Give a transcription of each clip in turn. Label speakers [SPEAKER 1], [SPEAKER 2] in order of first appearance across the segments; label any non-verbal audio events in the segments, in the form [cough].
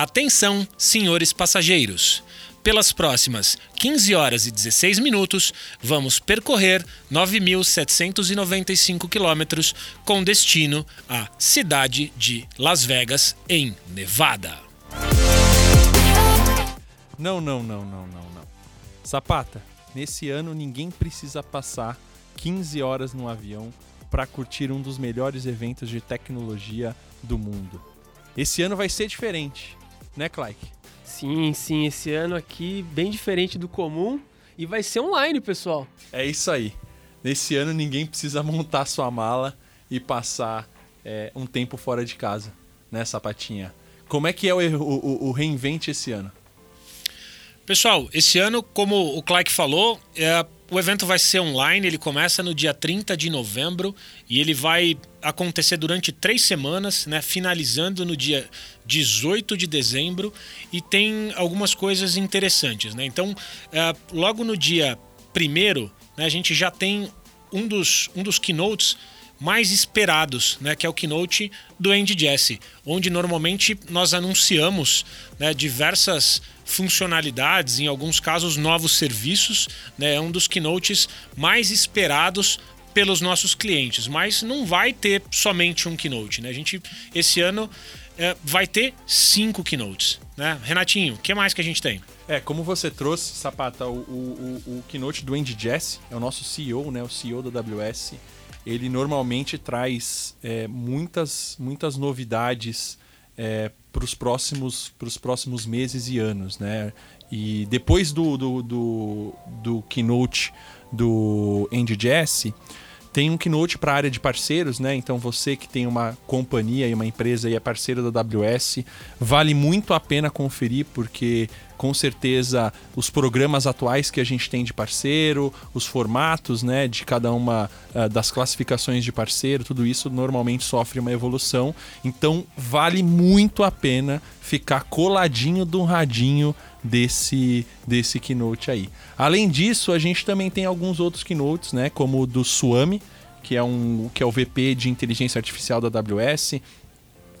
[SPEAKER 1] Atenção, senhores passageiros. Pelas próximas 15 horas e 16 minutos, vamos percorrer 9.795 quilômetros com destino à cidade de Las Vegas, em Nevada.
[SPEAKER 2] Não, não, não, não, não, não. Zapata, nesse ano ninguém precisa passar 15 horas no avião para curtir um dos melhores eventos de tecnologia do mundo. Esse ano vai ser diferente, né, Clyke?
[SPEAKER 3] Sim, sim, esse ano aqui bem diferente do comum e vai ser online, pessoal.
[SPEAKER 2] É isso aí. Nesse ano ninguém precisa montar sua mala e passar é, um tempo fora de casa, né, Sapatinha? Como é que é o, o, o reinvente esse ano?
[SPEAKER 1] Pessoal, esse ano, como o Clark falou, é, o evento vai ser online, ele começa no dia 30 de novembro e ele vai acontecer durante três semanas, né, finalizando no dia 18 de dezembro e tem algumas coisas interessantes. Né? Então, é, logo no dia 1 né, a gente já tem um dos, um dos keynotes mais esperados, né, que é o keynote do Andy Jassy, onde normalmente nós anunciamos né, diversas funcionalidades, em alguns casos novos serviços, né, é um dos keynotes mais esperados pelos nossos clientes, mas não vai ter somente um keynote, né? A gente esse ano é, vai ter cinco keynotes, né? Renatinho, o que mais que a gente tem?
[SPEAKER 2] É, como você trouxe, Sapata, o, o, o, o keynote do Andy Jassy, é o nosso CEO, né, o CEO da AWS, ele normalmente traz é, muitas, muitas novidades é, para os próximos, próximos meses e anos, né? E depois do, do, do, do keynote do Andy Jassy, tem um keynote para a área de parceiros, né? Então você que tem uma companhia e uma empresa e é parceiro da AWS, vale muito a pena conferir porque com certeza os programas atuais que a gente tem de parceiro, os formatos, né, de cada uma uh, das classificações de parceiro, tudo isso normalmente sofre uma evolução. Então vale muito a pena ficar coladinho do radinho desse desse keynote aí. Além disso, a gente também tem alguns outros keynotes, né, como o do Suami, que é um que é o VP de inteligência artificial da AWS,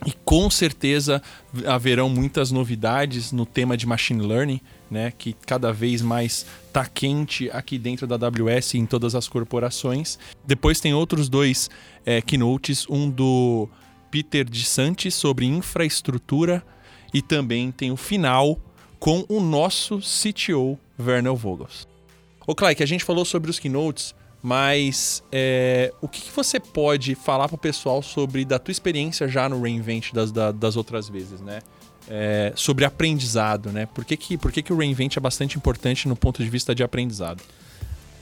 [SPEAKER 2] e com certeza haverão muitas novidades no tema de machine learning, né, que cada vez mais está quente aqui dentro da AWS e em todas as corporações. Depois tem outros dois é, keynotes, um do Peter de Santi sobre infraestrutura e também tem o final com o nosso CTO, Werner Vogels. Ô, Clay, a gente falou sobre os keynotes, mas é, o que, que, você pode falar para o pessoal sobre da tua experiência já no Reinvent das, das outras vezes, né? É, sobre aprendizado, né? Por que, que, por que, que o Reinvent é bastante importante no ponto de vista de aprendizado?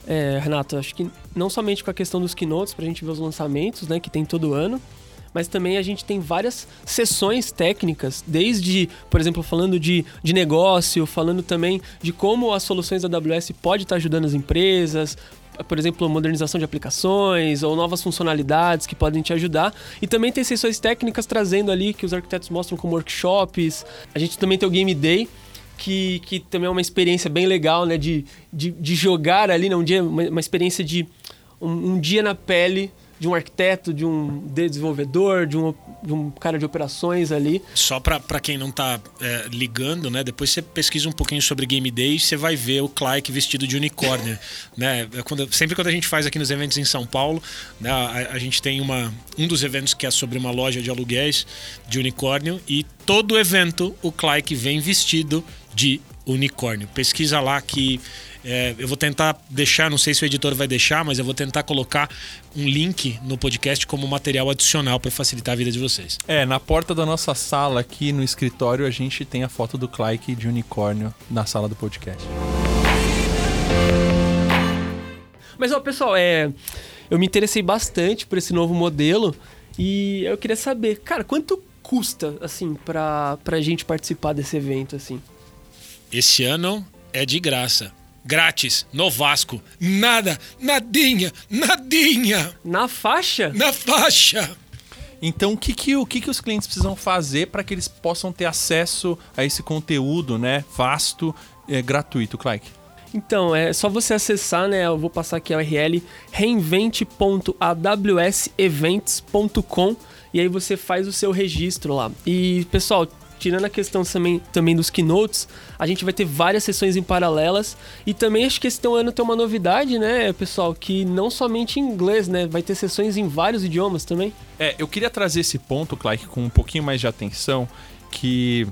[SPEAKER 3] É, Renato, acho que não somente com a questão dos keynotes, para a gente ver os lançamentos, né, que tem todo ano, mas também a gente tem várias sessões técnicas, desde, por exemplo, falando de, de negócio, falando também de como as soluções da AWS pode estar ajudando as empresas, por exemplo, modernização de aplicações ou novas funcionalidades que podem te ajudar. E também tem sessões técnicas trazendo ali que os arquitetos mostram como workshops. A gente também tem o Game Day, que, que também é uma experiência bem legal, né? De, de, de jogar ali, né? um dia, uma, uma experiência de um, um dia na pele de um arquiteto, de um desenvolvedor, de um, de um cara de operações ali.
[SPEAKER 1] Só para quem não tá é, ligando, né? Depois você pesquisa um pouquinho sobre Game Day, você vai ver o Clark vestido de unicórnio, [laughs] né? É quando, sempre quando a gente faz aqui nos eventos em São Paulo, né? A, a, gente tem uma, um dos eventos que é sobre uma loja de aluguéis de unicórnio e todo evento o Clark vem vestido de unicórnio. Pesquisa lá que é, eu vou tentar deixar, não sei se o editor vai deixar, mas eu vou tentar colocar um link no podcast como material adicional para facilitar a vida de vocês.
[SPEAKER 2] É, na porta da nossa sala aqui no escritório a gente tem a foto do Clyke de unicórnio na sala do podcast.
[SPEAKER 3] Mas ó, pessoal, é, eu me interessei bastante por esse novo modelo e eu queria saber, cara, quanto custa assim para a gente participar desse evento assim?
[SPEAKER 1] Esse ano é de graça grátis no Vasco. Nada, nadinha, nadinha.
[SPEAKER 3] Na faixa?
[SPEAKER 1] Na faixa.
[SPEAKER 2] Então, o que, que, o que, que os clientes precisam fazer para que eles possam ter acesso a esse conteúdo né, vasto, é, gratuito, Clyde?
[SPEAKER 3] Então, é só você acessar, né? Eu vou passar aqui a URL reinvente.awsevents.com e aí você faz o seu registro lá. E, pessoal, tirando a questão também, também dos keynotes, a gente vai ter várias sessões em paralelas. E também acho que esse ano tem uma novidade, né, pessoal? Que não somente em inglês, né? Vai ter sessões em vários idiomas também.
[SPEAKER 2] É, eu queria trazer esse ponto, Clark, com um pouquinho mais de atenção, que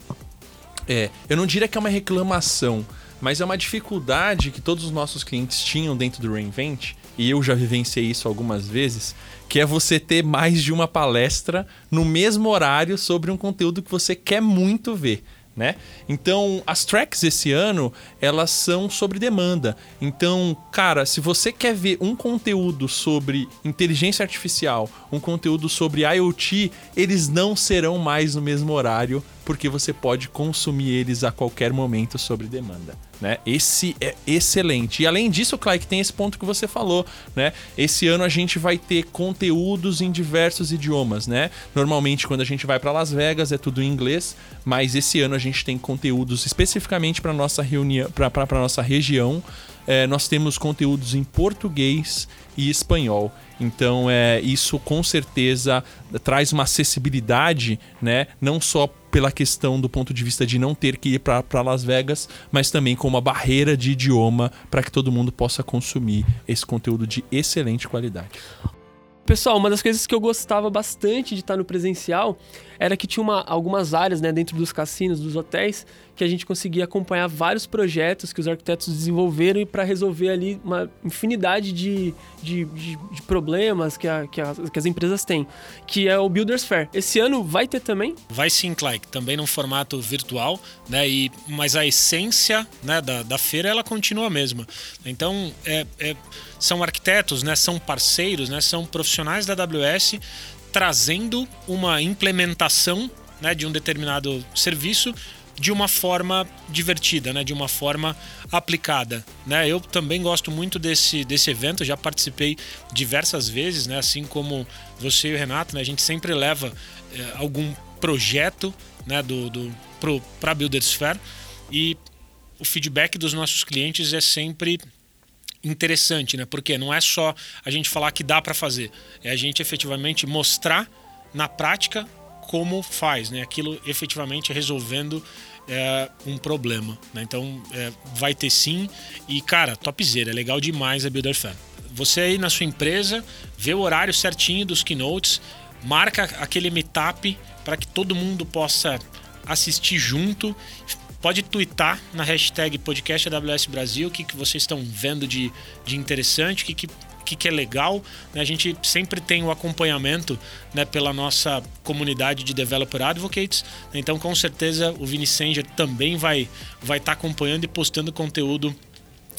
[SPEAKER 2] é, eu não diria que é uma reclamação, mas é uma dificuldade que todos os nossos clientes tinham dentro do Reinvent, e eu já vivenciei isso algumas vezes, que é você ter mais de uma palestra no mesmo horário sobre um conteúdo que você quer muito ver né? Então, as tracks esse ano, elas são sobre demanda. Então, cara, se você quer ver um conteúdo sobre inteligência artificial, um conteúdo sobre IoT, eles não serão mais no mesmo horário, porque você pode consumir eles a qualquer momento sobre demanda. Né? Esse é excelente. E além disso, Clark, tem esse ponto que você falou, né? Esse ano a gente vai ter conteúdos em diversos idiomas, né? Normalmente quando a gente vai para Las Vegas é tudo em inglês, mas esse ano a gente tem conteúdos especificamente para nossa reunião, para nossa região. É, nós temos conteúdos em português e espanhol. Então, é, isso com certeza traz uma acessibilidade, né? Não só pela questão do ponto de vista de não ter que ir para Las Vegas, mas também com uma barreira de idioma para que todo mundo possa consumir esse conteúdo de excelente qualidade.
[SPEAKER 3] Pessoal, uma das coisas que eu gostava bastante de estar no presencial era que tinha uma, algumas áreas né, dentro dos cassinos, dos hotéis, que a gente conseguia acompanhar vários projetos que os arquitetos desenvolveram para resolver ali uma infinidade de, de, de, de problemas que, a, que, a, que, as empresas têm, que é o Builders Fair. Esse ano vai ter também?
[SPEAKER 1] Vai sim, Clyde, também num formato virtual, né? E, mas a essência né, da, da feira ela continua a mesma. Então, é, é, são arquitetos, né, são parceiros, né, são profissionais da AWS trazendo uma implementação né, de um determinado serviço de uma forma divertida, né? De uma forma aplicada, né? Eu também gosto muito desse, desse evento, já participei diversas vezes, né? Assim como você e o Renato, né? A gente sempre leva é, algum projeto, né? Do, do para Builders Fair e o feedback dos nossos clientes é sempre interessante, né? Porque não é só a gente falar que dá para fazer, é a gente efetivamente mostrar na prática como faz, né? Aquilo efetivamente resolvendo é, um problema. Né? Então é, vai ter sim. E, cara, topzera, é legal demais a Builder Fan. Você aí na sua empresa, vê o horário certinho dos keynotes, marca aquele meetup para que todo mundo possa assistir junto. Pode twittar na hashtag podcast AWS Brasil o que, que vocês estão vendo de, de interessante, o que, que que, que é legal. Né? A gente sempre tem o acompanhamento né, pela nossa comunidade de Developer Advocates. Então, com certeza, o Vini Sanger também vai estar vai tá acompanhando e postando conteúdo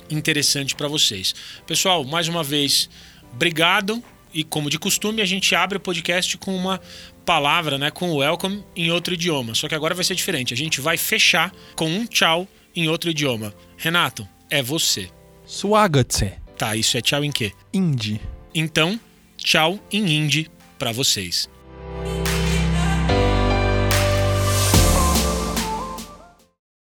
[SPEAKER 1] interessante para vocês. Pessoal, mais uma vez, obrigado. E como de costume, a gente abre o podcast com uma palavra, né, com o welcome em outro idioma. Só que agora vai ser diferente. A gente vai fechar com um tchau em outro idioma. Renato, é você.
[SPEAKER 2] Swagatse.
[SPEAKER 1] Tá, isso é tchau em quê?
[SPEAKER 2] Indie.
[SPEAKER 1] Então, tchau em hindi para vocês.